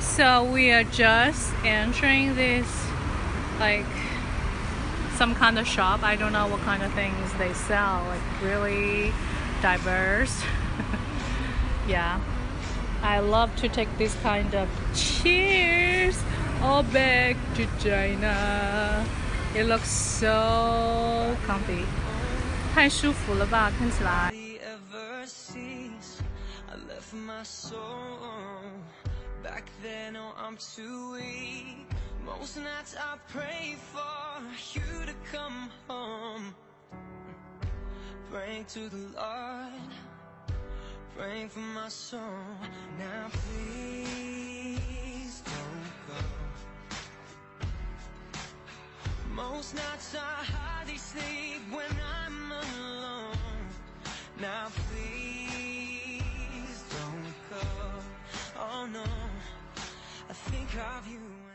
So we are just entering this like some kind of shop. I don't know what kind of things they sell. Like really diverse. yeah. I love to take this kind of cheers all back to China. It looks so comfy. 太舒服了吧，看起来。 I left my soul. Back then, oh, I'm too weak. Most nights I pray for you to come home. Praying to the Lord, praying for my soul. Now please don't go. Most nights I hardly sleep when I'm alone. Now please of you.